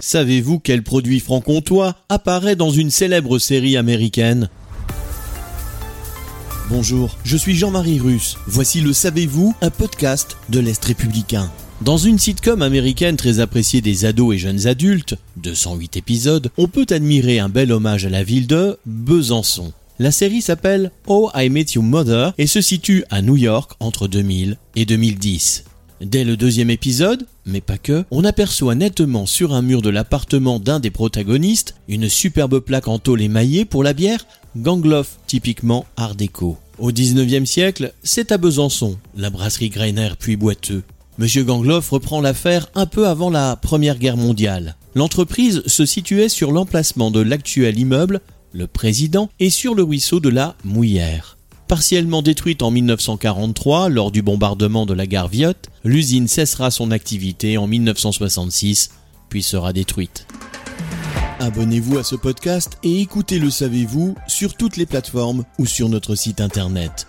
Savez-vous quel produit franc-comtois apparaît dans une célèbre série américaine? Bonjour, je suis Jean-Marie Russe. Voici le Savez-vous, un podcast de l'Est républicain. Dans une sitcom américaine très appréciée des ados et jeunes adultes, 208 épisodes, on peut admirer un bel hommage à la ville de Besançon. La série s'appelle Oh I Met Your Mother et se situe à New York entre 2000 et 2010. Dès le deuxième épisode, mais pas que, on aperçoit nettement sur un mur de l'appartement d'un des protagonistes une superbe plaque en tôle émaillée pour la bière Gangloff, typiquement art déco. Au 19e siècle, c'est à Besançon, la brasserie Greiner puis boiteux. Monsieur Gangloff reprend l'affaire un peu avant la Première Guerre mondiale. L'entreprise se situait sur l'emplacement de l'actuel immeuble, le Président, et sur le ruisseau de la Mouillère. Partiellement détruite en 1943 lors du bombardement de la gare Viotte, l'usine cessera son activité en 1966, puis sera détruite. Abonnez-vous à ce podcast et écoutez Le Savez-vous sur toutes les plateformes ou sur notre site internet.